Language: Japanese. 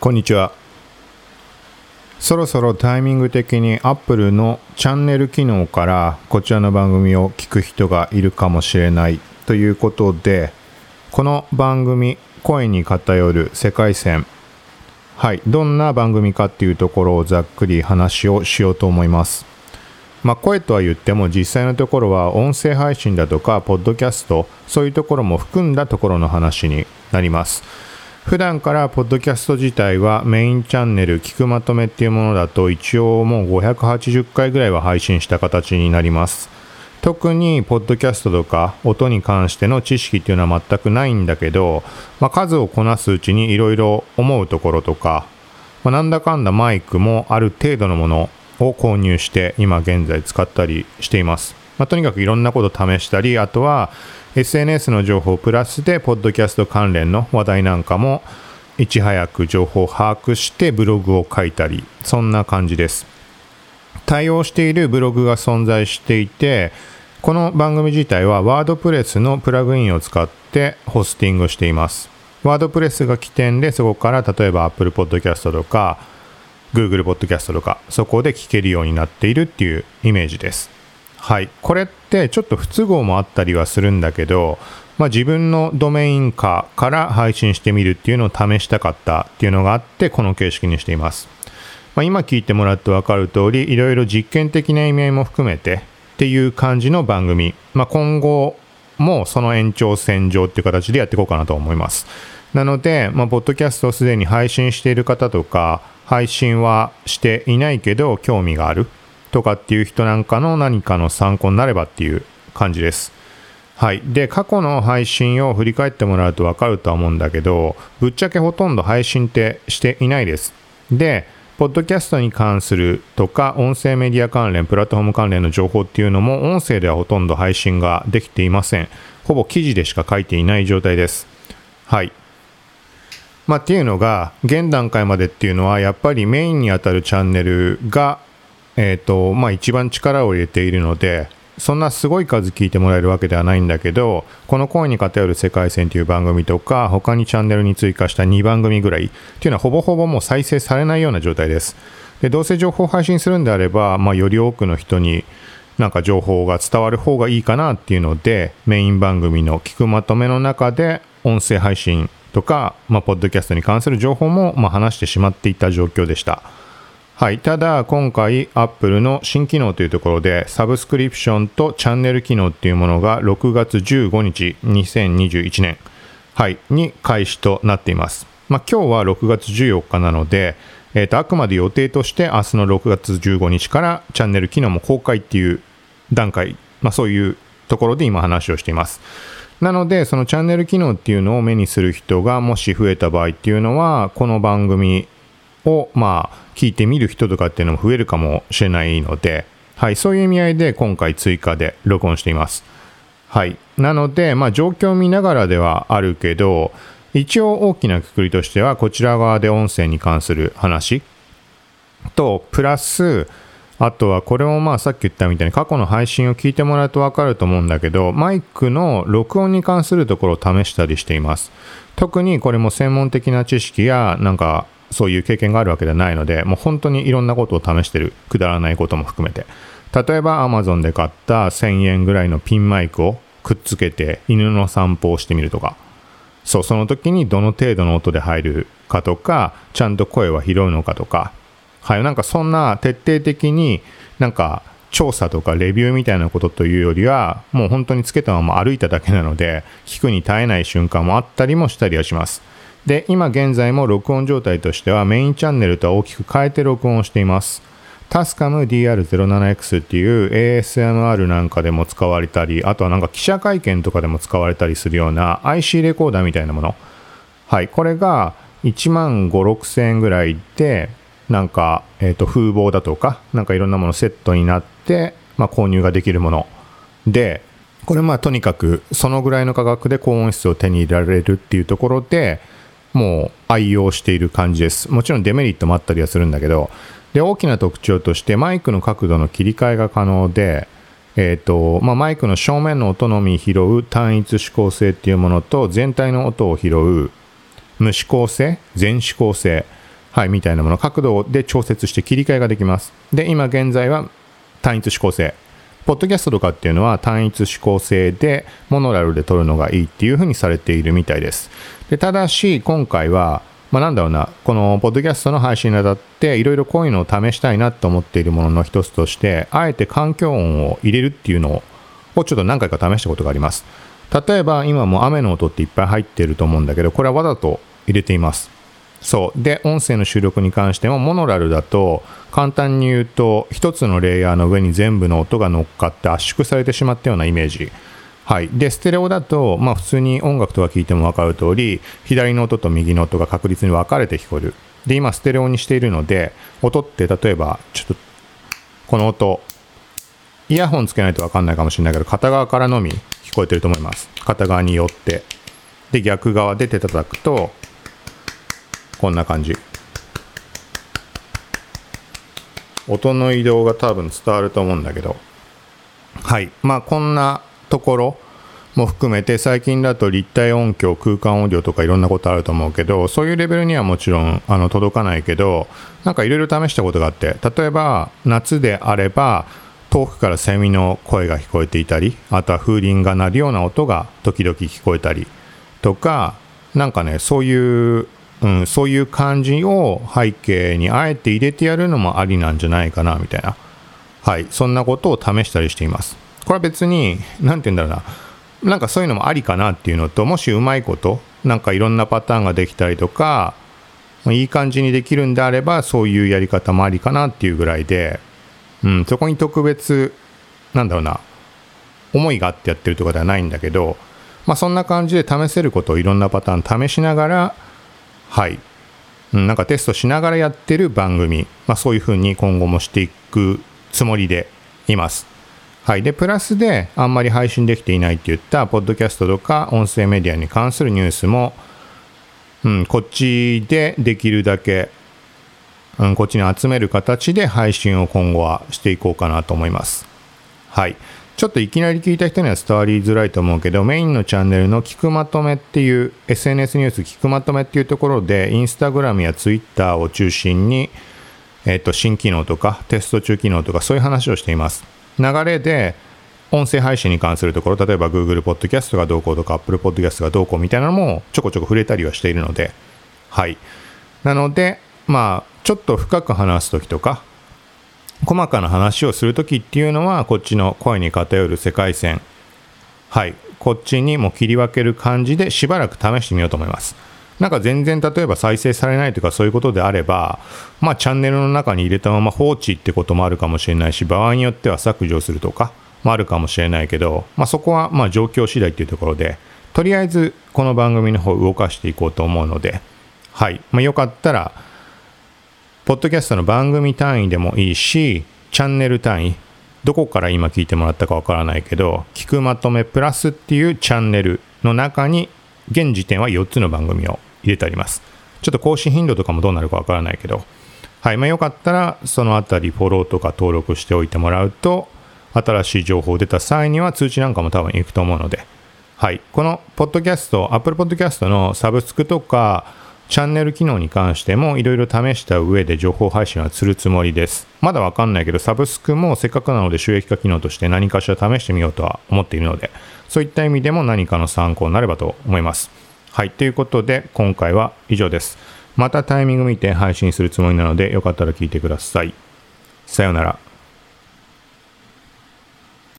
こんにちは。そろそろタイミング的に Apple のチャンネル機能からこちらの番組を聞く人がいるかもしれないということで、この番組、声に偏る世界線。はい、どんな番組かっていうところをざっくり話をしようと思います。まあ、声とは言っても実際のところは音声配信だとかポッドキャストそういうところも含んだところの話になります普段からポッドキャスト自体はメインチャンネル聞くまとめっていうものだと一応もう580回ぐらいは配信した形になります特にポッドキャストとか音に関しての知識っていうのは全くないんだけど、まあ、数をこなすうちにいろいろ思うところとか、まあ、なんだかんだマイクもある程度のものを購入して今現在使ったりしています。まあ、とにかくいろんなことを試したり、あとは SNS の情報プラスで、ポッドキャスト関連の話題なんかもいち早く情報を把握してブログを書いたり、そんな感じです。対応しているブログが存在していて、この番組自体はワードプレスのプラグインを使ってホスティングしています。ワードプレスが起点でそこから例えば Apple Podcast とか Google Podcast とか、そこで聞けるようになっているっていうイメージです。はい。これってちょっと不都合もあったりはするんだけど、まあ、自分のドメイン化から配信してみるっていうのを試したかったっていうのがあって、この形式にしています。まあ、今聞いてもらって分かる通り、いろいろ実験的な意味合いも含めてっていう感じの番組、まあ、今後もその延長線上っていう形でやっていこうかなと思います。なので、まあ、ポッドキャストをすでに配信している方とか、配信はしていないけど興味があるとかっていう人なんかの何かの参考になればっていう感じです。はい。で、過去の配信を振り返ってもらうとわかるとは思うんだけど、ぶっちゃけほとんど配信ってしていないです。で、ポッドキャストに関するとか、音声メディア関連、プラットフォーム関連の情報っていうのも、音声ではほとんど配信ができていません。ほぼ記事でしか書いていない状態です。はい。まあ、っていうのが、現段階までっていうのは、やっぱりメインにあたるチャンネルが、えっ、ー、と、まあ、一番力を入れているので、そんなすごい数聞いてもらえるわけではないんだけど、この声に偏る世界線という番組とか、他にチャンネルに追加した2番組ぐらいっていうのはほぼほぼもう再生されないような状態です。で、どうせ情報を配信するんであれば、まあ、より多くの人になんか情報が伝わる方がいいかなっていうので、メイン番組の聞くまとめの中で音声配信とか、まあ、ポッドキャストに関する情報も、ま、話してしまっていた状況でした。はい。ただ、今回、Apple の新機能というところで、サブスクリプションとチャンネル機能っていうものが6月15日、2021年、はい、に開始となっています。まあ、今日は6月14日なので、え、ー、と、あくまで予定として明日の6月15日からチャンネル機能も公開っていう段階、まあ、そういうところで今話をしています。なので、そのチャンネル機能っていうのを目にする人がもし増えた場合っていうのは、この番組をまあ聞いてみる人とかっていうのも増えるかもしれないので、はい、そういう意味合いで今回追加で録音しています。はい。なので、まあ状況を見ながらではあるけど、一応大きなくくりとしては、こちら側で音声に関する話と、プラス、あとはこれもまあさっき言ったみたいに過去の配信を聞いてもらうとわかると思うんだけど、マイクの録音に関するところを試したりしています。特にこれも専門的な知識やなんかそういう経験があるわけではないので、もう本当にいろんなことを試してる。くだらないことも含めて。例えば Amazon で買った1000円ぐらいのピンマイクをくっつけて犬の散歩をしてみるとか。そう、その時にどの程度の音で入るかとか、ちゃんと声は拾うのかとか、はい、なんかそんな徹底的になんか調査とかレビューみたいなことというよりは、もう本当につけたまま歩いただけなので、聞くに耐えない瞬間もあったりもしたりはします。で、今現在も録音状態としてはメインチャンネルとは大きく変えて録音をしています。タスカム DR07X っていう ASMR なんかでも使われたり、あとはなんか記者会見とかでも使われたりするような IC レコーダーみたいなもの。はい、これが1万5、6千円ぐらいで、なんか、えっ、ー、と、風貌だとか、なんかいろんなものセットになって、まあ、購入ができるもので、これまあとにかくそのぐらいの価格で高音質を手に入れられるっていうところでもう愛用している感じです。もちろんデメリットもあったりはするんだけど、で、大きな特徴としてマイクの角度の切り替えが可能で、えっ、ー、と、まあ、マイクの正面の音のみ拾う単一指向性っていうものと全体の音を拾う無指向性、全指向性。はい、みたいなもの、角度で調節して切り替えができます。で、今現在は単一指向性。ポッドキャストとかっていうのは単一指向性でモノラルで撮るのがいいっていうふうにされているみたいです。でただし、今回は、まあ、なんだろうな、このポッドキャストの配信にあたっていろいろこういうのを試したいなと思っているものの一つとして、あえて環境音を入れるっていうのをちょっと何回か試したことがあります。例えば今も雨の音っていっぱい入ってると思うんだけど、これはわざと入れています。そう。で、音声の収録に関しても、モノラルだと、簡単に言うと、一つのレイヤーの上に全部の音が乗っかって圧縮されてしまったようなイメージ。はい。で、ステレオだと、まあ普通に音楽とか聴いても分かる通り、左の音と右の音が確実に分かれて聞こえる。で、今ステレオにしているので、音って例えば、ちょっと、この音、イヤホンつけないと分かんないかもしれないけど、片側からのみ聞こえてると思います。片側によって。で、逆側で手叩くと、こんな感じ。音の移動が多分伝わると思うんだけど。はい。まあこんなところも含めて最近だと立体音響空間オーディオとかいろんなことあると思うけどそういうレベルにはもちろんあの届かないけどなんかいろいろ試したことがあって例えば夏であれば遠くからセミの声が聞こえていたりあとは風鈴が鳴るような音が時々聞こえたりとかなんかねそういううん、そういう感じを背景にあえて入れてやるのもありなんじゃないかなみたいな、はい、そんなことを試したりしています。これは別に、なんて言うんだろうな、なんかそういうのもありかなっていうのと、もしうまいこと、なんかいろんなパターンができたりとか、いい感じにできるんであれば、そういうやり方もありかなっていうぐらいで、うん、そこに特別、なんだろうな、思いがあってやってるとかではないんだけど、まあそんな感じで試せることをいろんなパターン試しながら、はい、なんかテストしながらやってる番組、まあ、そういうふうに今後もしていくつもりでいます。はい。で、プラスであんまり配信できていないって言った、ポッドキャストとか音声メディアに関するニュースも、うん、こっちでできるだけ、うん、こっちに集める形で配信を今後はしていこうかなと思います。はい。ちょっといきなり聞いた人には伝わりづらいと思うけど、メインのチャンネルの聞くまとめっていう、SNS ニュース聞くまとめっていうところで、インスタグラムやツイッターを中心に、えっと、新機能とか、テスト中機能とか、そういう話をしています。流れで、音声配信に関するところ、例えば Google Podcast がどうこうとか Apple Podcast がどうこうみたいなのもちょこちょこ触れたりはしているので、はい。なので、まあ、ちょっと深く話すときとか、細かな話をする時っていうのはこっちの声に偏る世界線。はい。こっちにも切り分ける感じでしばらく試してみようと思います。なんか全然例えば再生されないとかそういうことであればまあチャンネルの中に入れたまま放置ってこともあるかもしれないし場合によっては削除するとかもあるかもしれないけど、まあ、そこはまあ状況次第っていうところでとりあえずこの番組の方動かしていこうと思うのではい、まあ、よかったらポッドキャストの番組単位でもいいし、チャンネル単位、どこから今聞いてもらったかわからないけど、聞くまとめプラスっていうチャンネルの中に、現時点は4つの番組を入れてあります。ちょっと更新頻度とかもどうなるかわからないけど、はい、まあよかったら、そのあたりフォローとか登録しておいてもらうと、新しい情報出た際には通知なんかも多分行くと思うので、はい、このポッドキャスト、Apple Podcast のサブスクとか、チャンネル機能に関してもいろいろ試した上で情報配信はするつもりです。まだわかんないけど、サブスクもせっかくなので収益化機能として何かしら試してみようとは思っているので、そういった意味でも何かの参考になればと思います。はい、ということで今回は以上です。またタイミング見て配信するつもりなので、よかったら聞いてください。さようなら。